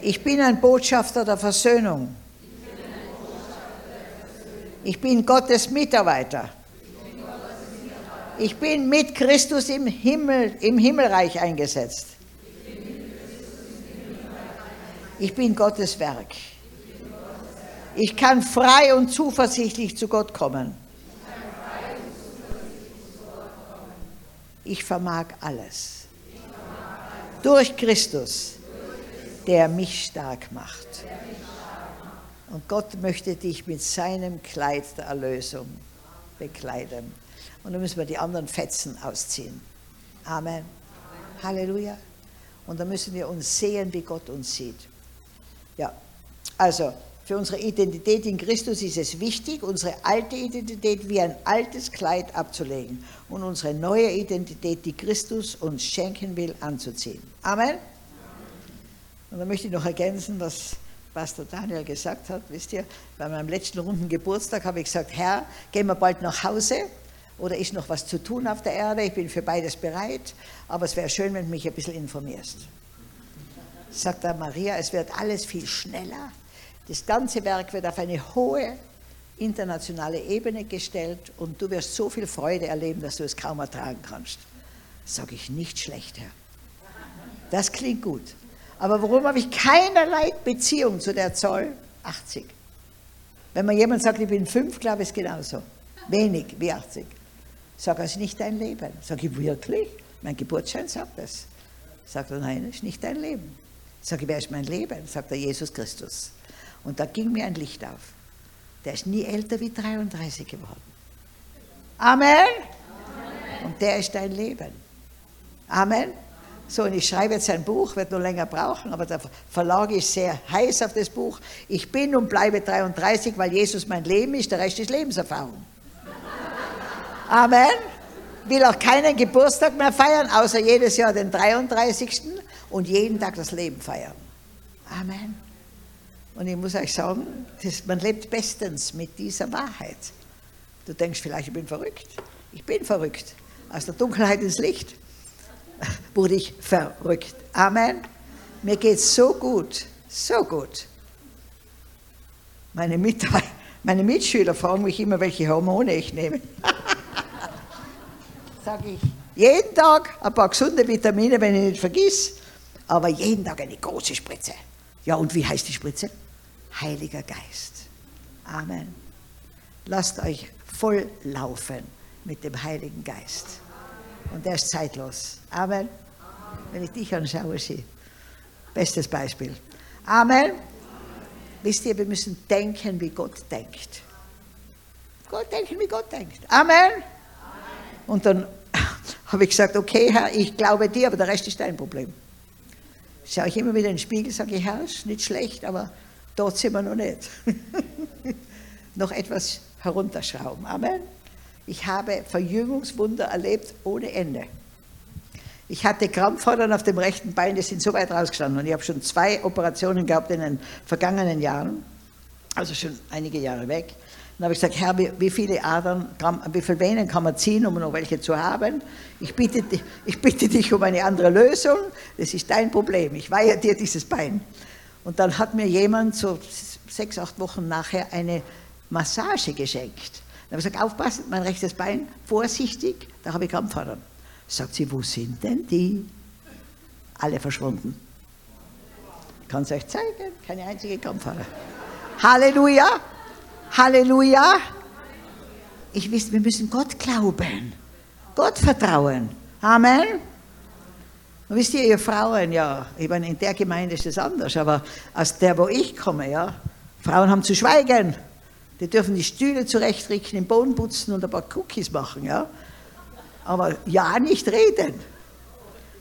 Ich bin ein Botschafter der Versöhnung. Ich bin Gottes Mitarbeiter. Ich bin mit Christus im Himmel, im Himmelreich eingesetzt. Ich bin Gottes Werk. Ich kann frei und zuversichtlich zu Gott kommen. Ich vermag alles. Durch Christus, der mich stark macht. Und Gott möchte dich mit seinem Kleid der Erlösung bekleiden. Und dann müssen wir die anderen Fetzen ausziehen. Amen. Halleluja. Und dann müssen wir uns sehen, wie Gott uns sieht. Ja, also für unsere Identität in Christus ist es wichtig, unsere alte Identität wie ein altes Kleid abzulegen und unsere neue Identität, die Christus uns schenken will, anzuziehen. Amen. Und dann möchte ich noch ergänzen, was Pastor Daniel gesagt hat. Wisst ihr, bei meinem letzten runden Geburtstag habe ich gesagt, Herr, gehen wir bald nach Hause oder ist noch was zu tun auf der Erde? Ich bin für beides bereit, aber es wäre schön, wenn du mich ein bisschen informierst. Sagt er, Maria, es wird alles viel schneller das ganze Werk wird auf eine hohe internationale Ebene gestellt und du wirst so viel Freude erleben, dass du es kaum ertragen kannst. Sage ich nicht schlecht, Herr. Das klingt gut. Aber warum habe ich keinerlei Beziehung zu der Zoll 80? Wenn man jemand sagt, ich bin fünf, glaube ich, ist genauso. Wenig wie 80. Sag, es ist nicht dein Leben. Sag ich, wirklich? Mein Geburtsschein sagt das. Sagt er, nein, es ist nicht dein Leben. Sag ich, wer ist mein Leben? Sagt er, Jesus Christus. Und da ging mir ein Licht auf. Der ist nie älter wie 33 geworden. Amen. Amen. Und der ist dein Leben. Amen. So, und ich schreibe jetzt ein Buch, wird nur länger brauchen, aber der Verlag ist sehr heiß auf das Buch. Ich bin und bleibe 33, weil Jesus mein Leben ist, der Rest ist Lebenserfahrung. Amen. Will auch keinen Geburtstag mehr feiern, außer jedes Jahr den 33. und jeden Tag das Leben feiern. Amen. Und ich muss euch sagen, das, man lebt bestens mit dieser Wahrheit. Du denkst vielleicht, ich bin verrückt. Ich bin verrückt. Aus der Dunkelheit ins Licht wurde ich verrückt. Amen. Mir geht es so gut, so gut. Meine, meine Mitschüler fragen mich immer, welche Hormone ich nehme. Sage ich, jeden Tag ein paar gesunde Vitamine, wenn ich nicht vergiss, aber jeden Tag eine große Spritze. Ja, und wie heißt die Spritze? Heiliger Geist. Amen. Lasst euch voll laufen mit dem Heiligen Geist. Und der ist zeitlos. Amen. Wenn ich dich anschaue, sie. Bestes Beispiel. Amen. Wisst ihr, wir müssen denken, wie Gott denkt. Gott denken, wie Gott denkt. Amen. Und dann habe ich gesagt, okay, Herr, ich glaube dir, aber der Rest ist dein Problem. Schaue ich immer wieder in den Spiegel, sage ich, Herr, nicht schlecht, aber dort sind wir noch nicht. noch etwas herunterschrauben. Amen. Ich habe Verjüngungswunder erlebt ohne Ende. Ich hatte Krampfadern auf dem rechten Bein, die sind so weit rausgestanden. Und ich habe schon zwei Operationen gehabt in den vergangenen Jahren, also schon einige Jahre weg. Dann habe ich gesagt, Herr, wie, viele Adern, wie viele Venen kann man ziehen, um noch welche zu haben? Ich bitte, ich bitte dich um eine andere Lösung. Das ist dein Problem. Ich weihe dir dieses Bein. Und dann hat mir jemand so sechs, acht Wochen nachher eine Massage geschenkt. Dann habe ich gesagt, aufpassen, mein rechtes Bein, vorsichtig, da habe ich Krampfadern. Sagt sie, wo sind denn die? Alle verschwunden. Ich kann es euch zeigen, keine einzige Krampfader. Halleluja, Halleluja. Ich weiß, wir müssen Gott glauben, Gott vertrauen. Amen. Und wisst ihr, ihr Frauen, ja, ich meine, in der Gemeinde ist es anders, aber aus der, wo ich komme, ja, Frauen haben zu schweigen. Die dürfen die Stühle zurechtrichten, den Boden putzen und ein paar Cookies machen, ja. Aber ja, nicht reden.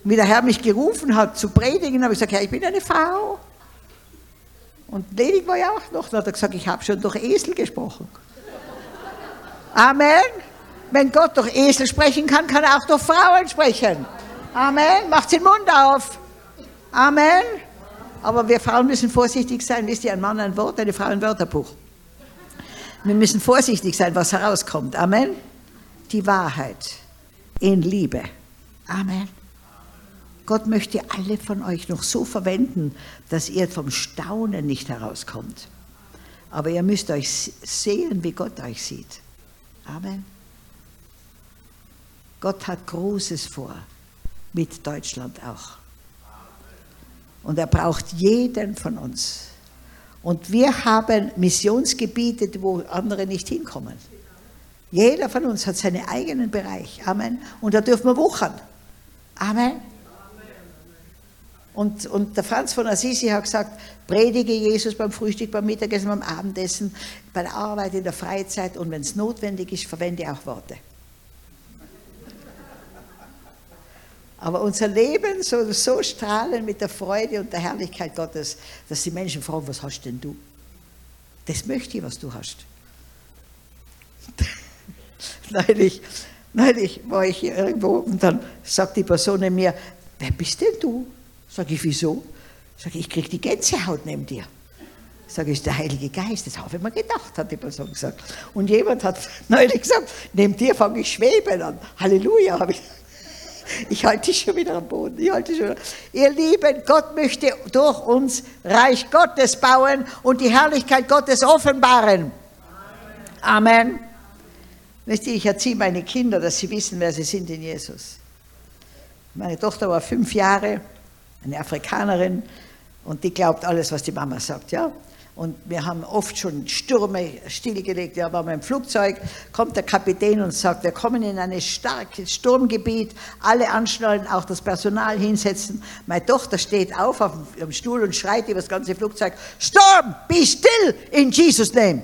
Wie der Herr mich gerufen hat zu predigen, habe ich gesagt, ja, ich bin eine Frau. Und ledig war ja auch noch. Dann hat er gesagt, ich habe schon durch Esel gesprochen. Amen. Wenn Gott durch Esel sprechen kann, kann er auch durch Frauen sprechen. Amen. Macht den Mund auf. Amen. Aber wir Frauen müssen vorsichtig sein. Wisst ihr, ein Mann ein Wort, eine Frau ein Wörterbuch. Wir müssen vorsichtig sein, was herauskommt. Amen. Die Wahrheit in Liebe. Amen. Gott möchte alle von euch noch so verwenden, dass ihr vom Staunen nicht herauskommt. Aber ihr müsst euch sehen, wie Gott euch sieht. Amen. Gott hat Großes vor, mit Deutschland auch. Und er braucht jeden von uns. Und wir haben Missionsgebiete, wo andere nicht hinkommen. Jeder von uns hat seinen eigenen Bereich. Amen. Und da dürfen wir wuchern. Amen. Und, und der Franz von Assisi hat gesagt, predige Jesus beim Frühstück, beim Mittagessen, beim Abendessen, bei der Arbeit, in der Freizeit und wenn es notwendig ist, verwende auch Worte. Aber unser Leben soll so strahlen mit der Freude und der Herrlichkeit Gottes, dass die Menschen fragen, was hast denn du? Das möchte ich, was du hast. neulich, neulich war ich hier irgendwo und dann sagt die Person mir, wer bist denn du? Sag ich, wieso? Sag ich, ich kriege die Gänsehaut neben dir. Sag ich, der Heilige Geist, das habe ich mir gedacht, hat die Person gesagt. Und jemand hat neulich gesagt, neben dir fange ich schweben an. Halleluja, habe ich ich halte dich schon wieder am Boden. Ich halte schon Ihr Lieben, Gott möchte durch uns Reich Gottes bauen und die Herrlichkeit Gottes offenbaren. Amen. Wisst ihr, ich erziehe meine Kinder, dass sie wissen, wer sie sind in Jesus. Meine Tochter war fünf Jahre, eine Afrikanerin, und die glaubt alles, was die Mama sagt, ja. Und wir haben oft schon Stürme stillgelegt. Ja, wir im Flugzeug, kommt der Kapitän und sagt, wir kommen in ein starkes Sturmgebiet, alle anschnallen, auch das Personal hinsetzen. Meine Tochter steht auf auf dem Stuhl und schreit über das ganze Flugzeug, Sturm, be still in Jesus' name.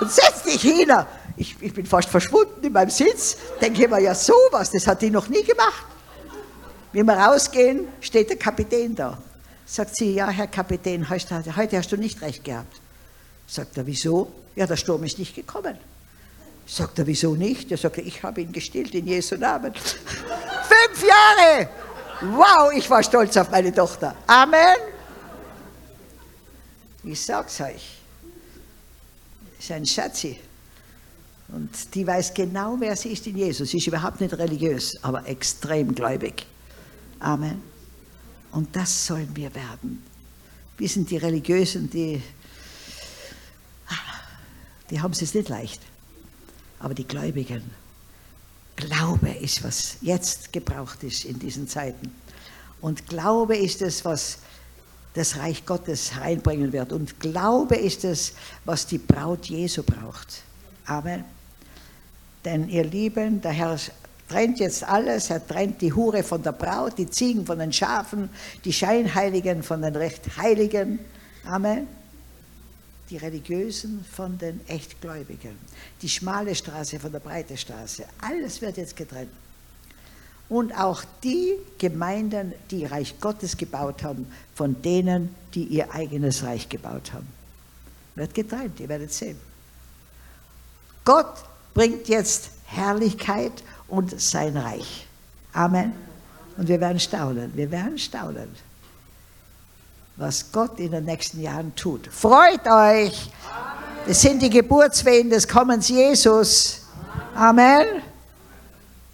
Und setz dich hin. Ich, ich bin fast verschwunden in meinem Sitz. Denke ich mir, ja sowas, das hat die noch nie gemacht. Wie wir rausgehen, steht der Kapitän da. Sagt sie, ja, Herr Kapitän, heute, hast du nicht recht gehabt. Sagt er, wieso? Ja, der Sturm ist nicht gekommen. Sagt er, wieso nicht? Er sagt, ich habe ihn gestillt in Jesu Namen. Fünf Jahre! Wow, ich war stolz auf meine Tochter. Amen. Ich sag's euch. Ist ein Schatzi. Und die weiß genau, wer sie ist in Jesus. Sie ist überhaupt nicht religiös, aber extrem gläubig. Amen. Und das sollen wir werden. Wir sind die Religiösen, die, die haben es jetzt nicht leicht. Aber die Gläubigen, Glaube ist, was jetzt gebraucht ist in diesen Zeiten. Und Glaube ist es, was das Reich Gottes hereinbringen wird. Und Glaube ist es, was die Braut Jesu braucht. Amen. Denn ihr Lieben, der Herr trennt jetzt alles. Er trennt die Hure von der Braut, die Ziegen von den Schafen, die Scheinheiligen von den Rechtheiligen. Amen. Die Religiösen von den Echtgläubigen. Die schmale Straße von der breiten Straße. Alles wird jetzt getrennt. Und auch die Gemeinden, die Reich Gottes gebaut haben, von denen, die ihr eigenes Reich gebaut haben. Wird getrennt, ihr werdet sehen. Gott bringt jetzt Herrlichkeit und sein Reich. Amen. Und wir werden staunen, wir werden staunen, was Gott in den nächsten Jahren tut. Freut euch! Es sind die Geburtswehen des Kommens Jesus. Amen.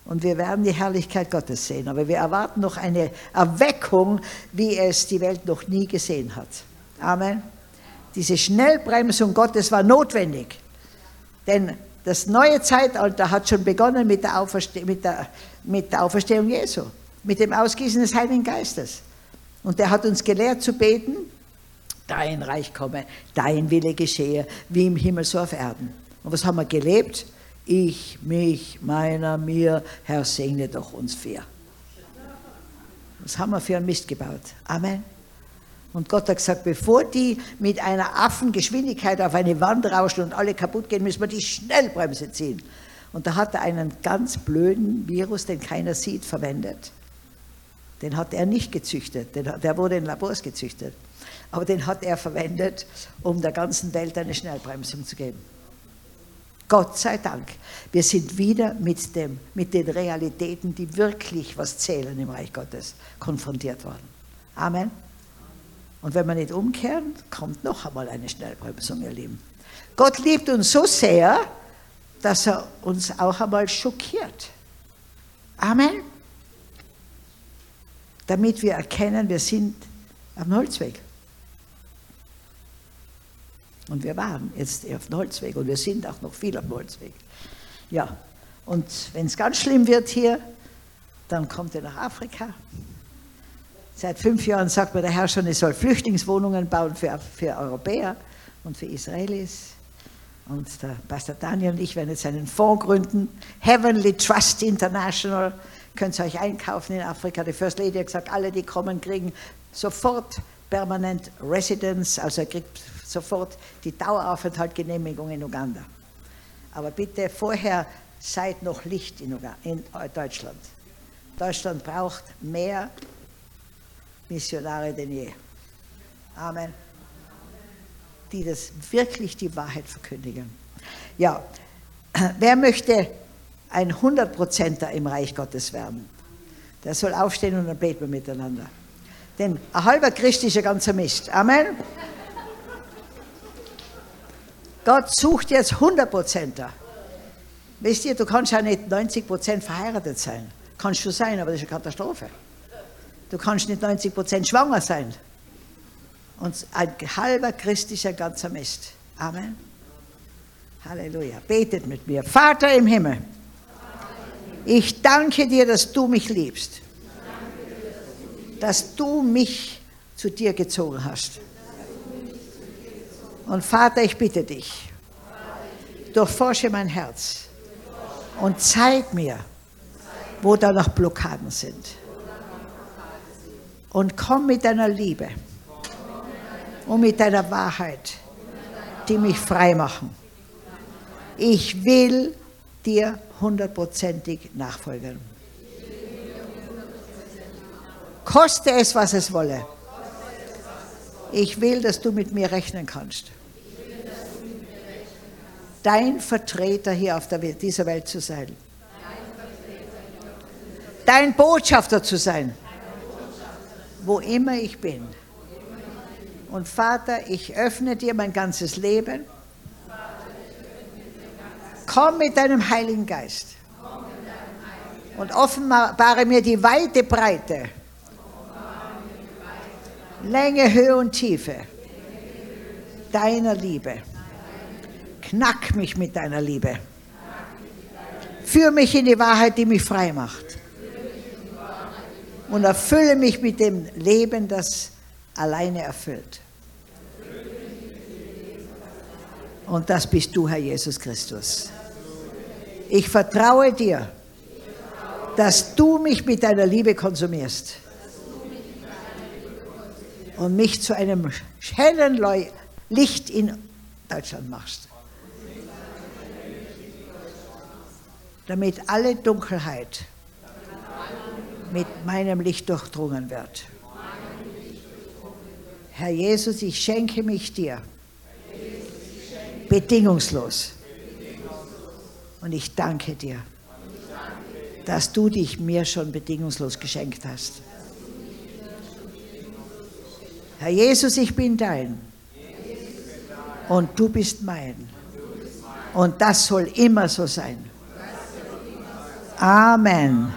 Und wir werden die Herrlichkeit Gottes sehen. Aber wir erwarten noch eine Erweckung, wie es die Welt noch nie gesehen hat. Amen. Diese Schnellbremsung Gottes war notwendig. Denn das neue Zeitalter hat schon begonnen mit der, mit, der, mit der Auferstehung Jesu, mit dem Ausgießen des Heiligen Geistes. Und der hat uns gelehrt zu beten, dein Reich komme, dein Wille geschehe, wie im Himmel so auf Erden. Und was haben wir gelebt? Ich, mich, meiner, mir, Herr, segne doch uns vier. Was haben wir für einen Mist gebaut? Amen. Und Gott hat gesagt, bevor die mit einer Affengeschwindigkeit auf eine Wand rauschen und alle kaputt gehen, müssen wir die Schnellbremse ziehen. Und da hat er einen ganz blöden Virus, den keiner sieht, verwendet. Den hat er nicht gezüchtet, der wurde in Labors gezüchtet. Aber den hat er verwendet, um der ganzen Welt eine Schnellbremsung zu geben. Gott sei Dank, wir sind wieder mit, dem, mit den Realitäten, die wirklich was zählen im Reich Gottes, konfrontiert worden. Amen. Und wenn wir nicht umkehren, kommt noch einmal eine Schnellbremsung, ihr Lieben. Gott liebt uns so sehr, dass er uns auch einmal schockiert. Amen. Damit wir erkennen, wir sind am Holzweg. Und wir waren jetzt auf dem Holzweg und wir sind auch noch viel am Holzweg. Ja, und wenn es ganz schlimm wird hier, dann kommt er nach Afrika, Seit fünf Jahren sagt mir der Herr schon, es soll Flüchtlingswohnungen bauen für, für Europäer und für Israelis. Und der Pastor Daniel und ich werden jetzt einen Fonds gründen, Heavenly Trust International. Könnt ihr euch einkaufen in Afrika. Die First Lady hat gesagt, alle, die kommen, kriegen sofort Permanent Residence, also er kriegt sofort die Daueraufenthaltgenehmigung in Uganda. Aber bitte vorher seid noch Licht in, Uganda, in Deutschland. Deutschland braucht mehr Missionare denn je. Amen. Die das wirklich die Wahrheit verkündigen. Ja, wer möchte ein Hundertprozenter im Reich Gottes werden? Der soll aufstehen und dann beten wir miteinander. Denn ein halber Christ ist ein ganzer Mist. Amen. Gott sucht jetzt Hundertprozenter. Wisst ihr, du kannst ja nicht 90 Prozent verheiratet sein. Kannst du sein, aber das ist eine Katastrophe. Du kannst nicht 90 Prozent schwanger sein. Und ein halber christlicher ganzer Mist. Amen. Halleluja. Betet mit mir. Vater im Himmel, ich danke dir, dass du mich liebst. Dass du mich zu dir gezogen hast. Und Vater, ich bitte dich, durchforsche mein Herz und zeig mir, wo da noch Blockaden sind. Und komm mit deiner Liebe und mit deiner Wahrheit, die mich frei machen. Ich will dir hundertprozentig nachfolgen. Koste es, was es wolle. Ich will, dass du mit mir rechnen kannst. Dein Vertreter hier auf Welt, dieser Welt zu sein. Dein Botschafter zu sein, wo immer ich bin. Und Vater, ich öffne dir mein ganzes Leben. Komm mit deinem Heiligen Geist und offenbare mir die weite Breite Länge, Höhe und Tiefe deiner Liebe. Knack mich mit deiner Liebe. Führ mich in die Wahrheit, die mich frei macht. Und erfülle mich mit dem Leben, das alleine erfüllt. Und das bist du, Herr Jesus Christus. Ich vertraue dir, dass du mich mit deiner Liebe konsumierst und mich zu einem hellen Licht in Deutschland machst. Damit alle Dunkelheit mit meinem Licht durchdrungen wird. Herr Jesus, ich schenke mich dir bedingungslos. Und ich danke dir, dass du dich mir schon bedingungslos geschenkt hast. Herr Jesus, ich bin dein. Und du bist mein. Und das soll immer so sein. Amen.